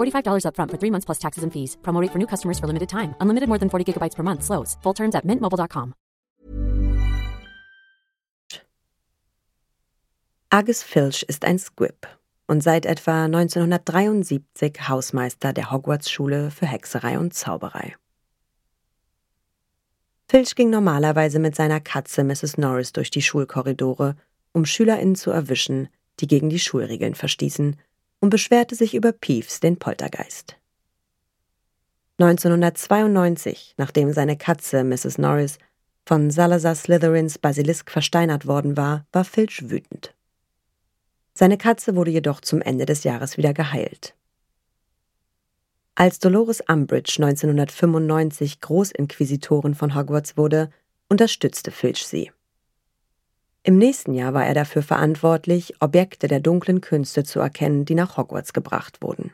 $45 upfront for three months plus taxes and fees. Promo for new customers for limited time. Unlimited more than 40 gigabytes per month. Slows. Full terms at mintmobile.com. Argus Filch ist ein Squib und seit etwa 1973 Hausmeister der Hogwarts-Schule für Hexerei und Zauberei. Filch ging normalerweise mit seiner Katze Mrs. Norris durch die Schulkorridore, um SchülerInnen zu erwischen, die gegen die Schulregeln verstießen, und beschwerte sich über Peeves, den Poltergeist. 1992, nachdem seine Katze Mrs. Norris von Salazar Slytherins Basilisk versteinert worden war, war Filch wütend. Seine Katze wurde jedoch zum Ende des Jahres wieder geheilt. Als Dolores Umbridge 1995 Großinquisitorin von Hogwarts wurde, unterstützte Filch sie. Im nächsten Jahr war er dafür verantwortlich, Objekte der dunklen Künste zu erkennen, die nach Hogwarts gebracht wurden.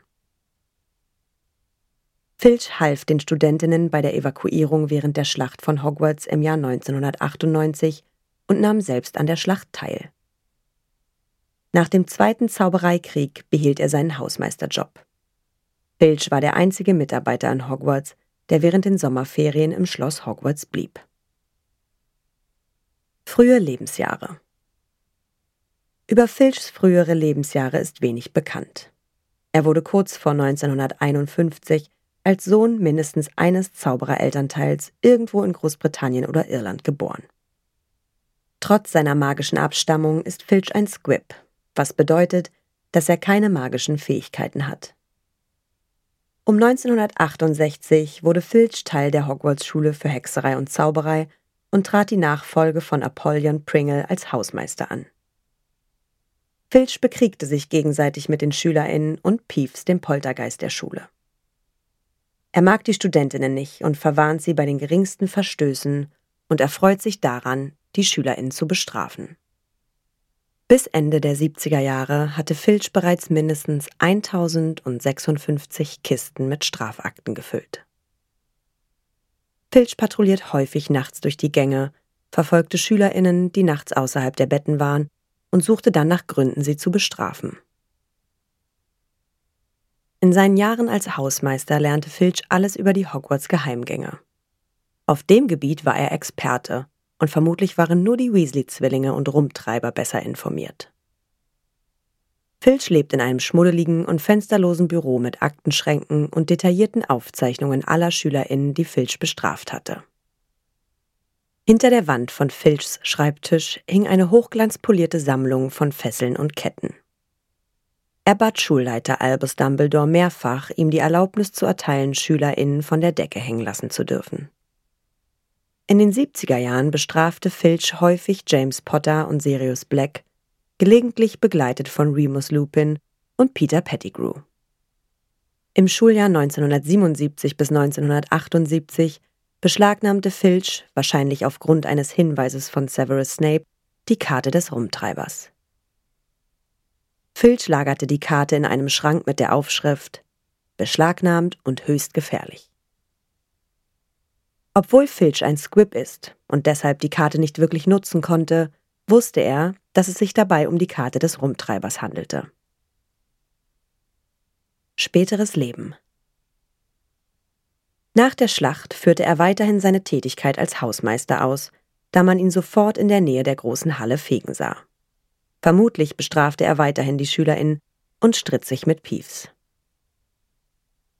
Filch half den Studentinnen bei der Evakuierung während der Schlacht von Hogwarts im Jahr 1998 und nahm selbst an der Schlacht teil. Nach dem Zweiten Zaubereikrieg behielt er seinen Hausmeisterjob. Filch war der einzige Mitarbeiter an Hogwarts, der während den Sommerferien im Schloss Hogwarts blieb. Frühe Lebensjahre Über Filchs frühere Lebensjahre ist wenig bekannt. Er wurde kurz vor 1951 als Sohn mindestens eines Zaubererelternteils irgendwo in Großbritannien oder Irland geboren. Trotz seiner magischen Abstammung ist Filch ein Squib, was bedeutet, dass er keine magischen Fähigkeiten hat. Um 1968 wurde Filch Teil der Hogwarts-Schule für Hexerei und Zauberei und trat die Nachfolge von Apollyon Pringle als Hausmeister an. Filch bekriegte sich gegenseitig mit den SchülerInnen und Peeves, dem Poltergeist der Schule. Er mag die Studentinnen nicht und verwarnt sie bei den geringsten Verstößen und erfreut sich daran, die SchülerInnen zu bestrafen. Bis Ende der 70er Jahre hatte Filch bereits mindestens 1056 Kisten mit Strafakten gefüllt. Filch patrouilliert häufig nachts durch die Gänge, verfolgte SchülerInnen, die nachts außerhalb der Betten waren, und suchte dann nach Gründen, sie zu bestrafen. In seinen Jahren als Hausmeister lernte Filch alles über die Hogwarts Geheimgänge. Auf dem Gebiet war er Experte und vermutlich waren nur die Weasley-Zwillinge und Rumtreiber besser informiert. Filch lebt in einem schmuddeligen und fensterlosen Büro mit Aktenschränken und detaillierten Aufzeichnungen aller SchülerInnen, die Filch bestraft hatte. Hinter der Wand von Filchs Schreibtisch hing eine hochglanzpolierte Sammlung von Fesseln und Ketten. Er bat Schulleiter Albus Dumbledore mehrfach, ihm die Erlaubnis zu erteilen, SchülerInnen von der Decke hängen lassen zu dürfen. In den 70er Jahren bestrafte Filch häufig James Potter und Sirius Black, gelegentlich begleitet von Remus Lupin und Peter Pettigrew. Im Schuljahr 1977 bis 1978 beschlagnahmte Filch, wahrscheinlich aufgrund eines Hinweises von Severus Snape, die Karte des Rumtreibers. Filch lagerte die Karte in einem Schrank mit der Aufschrift Beschlagnahmt und höchst gefährlich. Obwohl Filch ein Squib ist und deshalb die Karte nicht wirklich nutzen konnte, wusste er, dass es sich dabei um die Karte des Rumtreibers handelte. Späteres Leben Nach der Schlacht führte er weiterhin seine Tätigkeit als Hausmeister aus, da man ihn sofort in der Nähe der großen Halle fegen sah. Vermutlich bestrafte er weiterhin die SchülerInnen und stritt sich mit Peeves.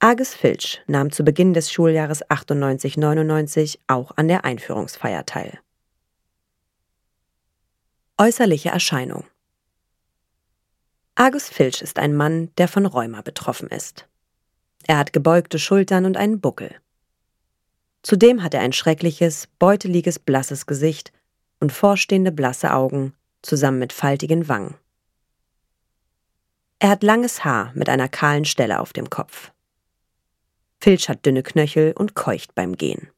Argus Filch nahm zu Beginn des Schuljahres 98-99 auch an der Einführungsfeier teil. Äußerliche Erscheinung Argus Filch ist ein Mann, der von Rheuma betroffen ist. Er hat gebeugte Schultern und einen Buckel. Zudem hat er ein schreckliches, beuteliges, blasses Gesicht und vorstehende blasse Augen zusammen mit faltigen Wangen. Er hat langes Haar mit einer kahlen Stelle auf dem Kopf. Filch hat dünne Knöchel und keucht beim Gehen.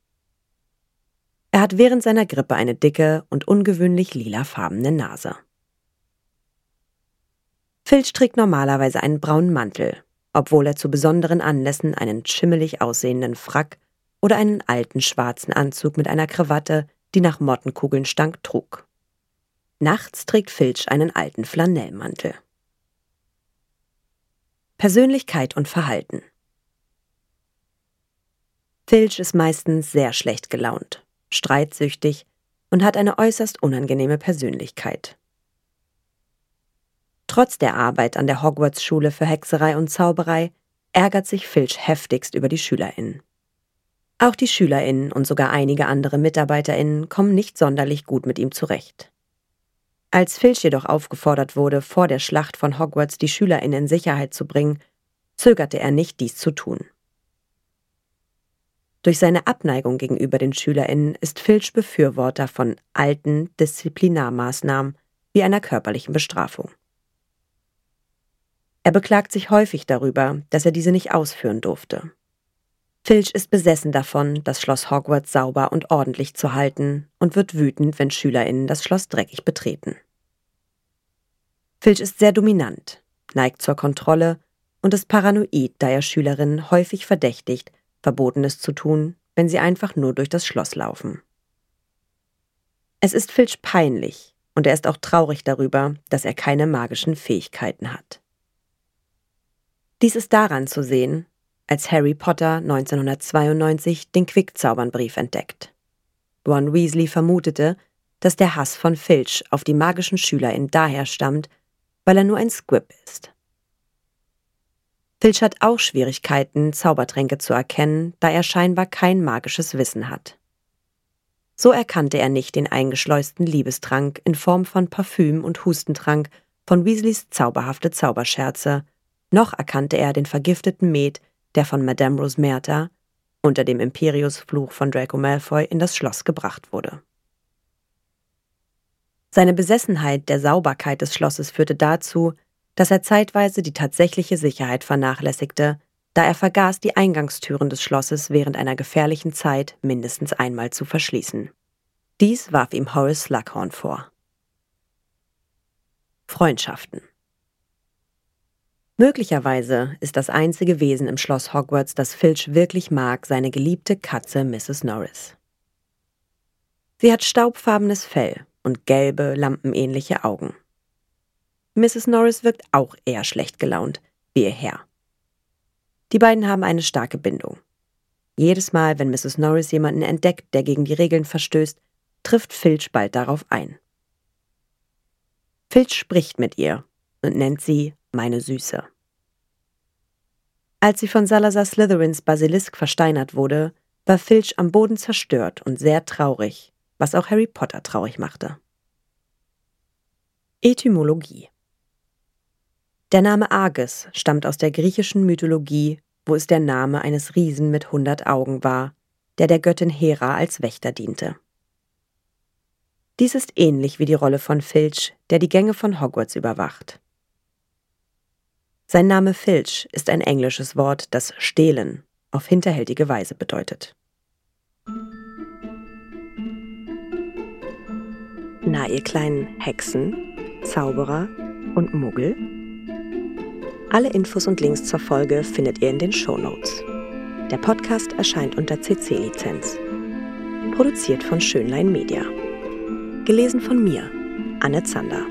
Er hat während seiner Grippe eine dicke und ungewöhnlich lilafarbene Nase. Filch trägt normalerweise einen braunen Mantel, obwohl er zu besonderen Anlässen einen schimmelig aussehenden Frack oder einen alten schwarzen Anzug mit einer Krawatte, die nach Mottenkugeln stank, trug. Nachts trägt Filch einen alten Flanellmantel. Persönlichkeit und Verhalten Filch ist meistens sehr schlecht gelaunt, streitsüchtig und hat eine äußerst unangenehme Persönlichkeit. Trotz der Arbeit an der Hogwarts-Schule für Hexerei und Zauberei ärgert sich Filch heftigst über die SchülerInnen. Auch die SchülerInnen und sogar einige andere MitarbeiterInnen kommen nicht sonderlich gut mit ihm zurecht. Als Filch jedoch aufgefordert wurde, vor der Schlacht von Hogwarts die SchülerInnen in Sicherheit zu bringen, zögerte er nicht, dies zu tun. Durch seine Abneigung gegenüber den SchülerInnen ist Filch Befürworter von alten Disziplinarmaßnahmen wie einer körperlichen Bestrafung. Er beklagt sich häufig darüber, dass er diese nicht ausführen durfte. Filch ist besessen davon, das Schloss Hogwarts sauber und ordentlich zu halten und wird wütend, wenn SchülerInnen das Schloss dreckig betreten. Filch ist sehr dominant, neigt zur Kontrolle und ist paranoid, da er Schülerinnen häufig verdächtigt, Verbotenes zu tun, wenn sie einfach nur durch das Schloss laufen. Es ist Filch peinlich und er ist auch traurig darüber, dass er keine magischen Fähigkeiten hat. Dies ist daran zu sehen, als Harry Potter 1992 den Quickzaubernbrief entdeckt. Ron Weasley vermutete, dass der Hass von Filch auf die magischen SchülerInnen daher stammt, weil er nur ein Squib ist. Filch hat auch Schwierigkeiten, Zaubertränke zu erkennen, da er scheinbar kein magisches Wissen hat. So erkannte er nicht den eingeschleusten Liebestrank in Form von Parfüm und Hustentrank von Weasleys zauberhafte Zauberscherze noch erkannte er den vergifteten Met, der von Madame Rosmerta unter dem Imperius-Fluch von Draco Malfoy in das Schloss gebracht wurde. Seine Besessenheit der Sauberkeit des Schlosses führte dazu, dass er zeitweise die tatsächliche Sicherheit vernachlässigte, da er vergaß, die Eingangstüren des Schlosses während einer gefährlichen Zeit mindestens einmal zu verschließen. Dies warf ihm Horace Slughorn vor. Freundschaften Möglicherweise ist das einzige Wesen im Schloss Hogwarts, das Filch wirklich mag, seine geliebte Katze Mrs. Norris. Sie hat staubfarbenes Fell und gelbe, lampenähnliche Augen. Mrs. Norris wirkt auch eher schlecht gelaunt, wie ihr Herr. Die beiden haben eine starke Bindung. Jedes Mal, wenn Mrs. Norris jemanden entdeckt, der gegen die Regeln verstößt, trifft Filch bald darauf ein. Filch spricht mit ihr und nennt sie meine Süße. Als sie von Salazar Slytherins Basilisk versteinert wurde, war Filch am Boden zerstört und sehr traurig, was auch Harry Potter traurig machte. Etymologie Der Name Arges stammt aus der griechischen Mythologie, wo es der Name eines Riesen mit hundert Augen war, der der Göttin Hera als Wächter diente. Dies ist ähnlich wie die Rolle von Filch, der die Gänge von Hogwarts überwacht. Sein Name Filch ist ein englisches Wort, das stehlen auf hinterhältige Weise bedeutet. Na, ihr kleinen Hexen, Zauberer und Muggel? Alle Infos und Links zur Folge findet ihr in den Show Notes. Der Podcast erscheint unter CC-Lizenz. Produziert von Schönlein Media. Gelesen von mir, Anne Zander.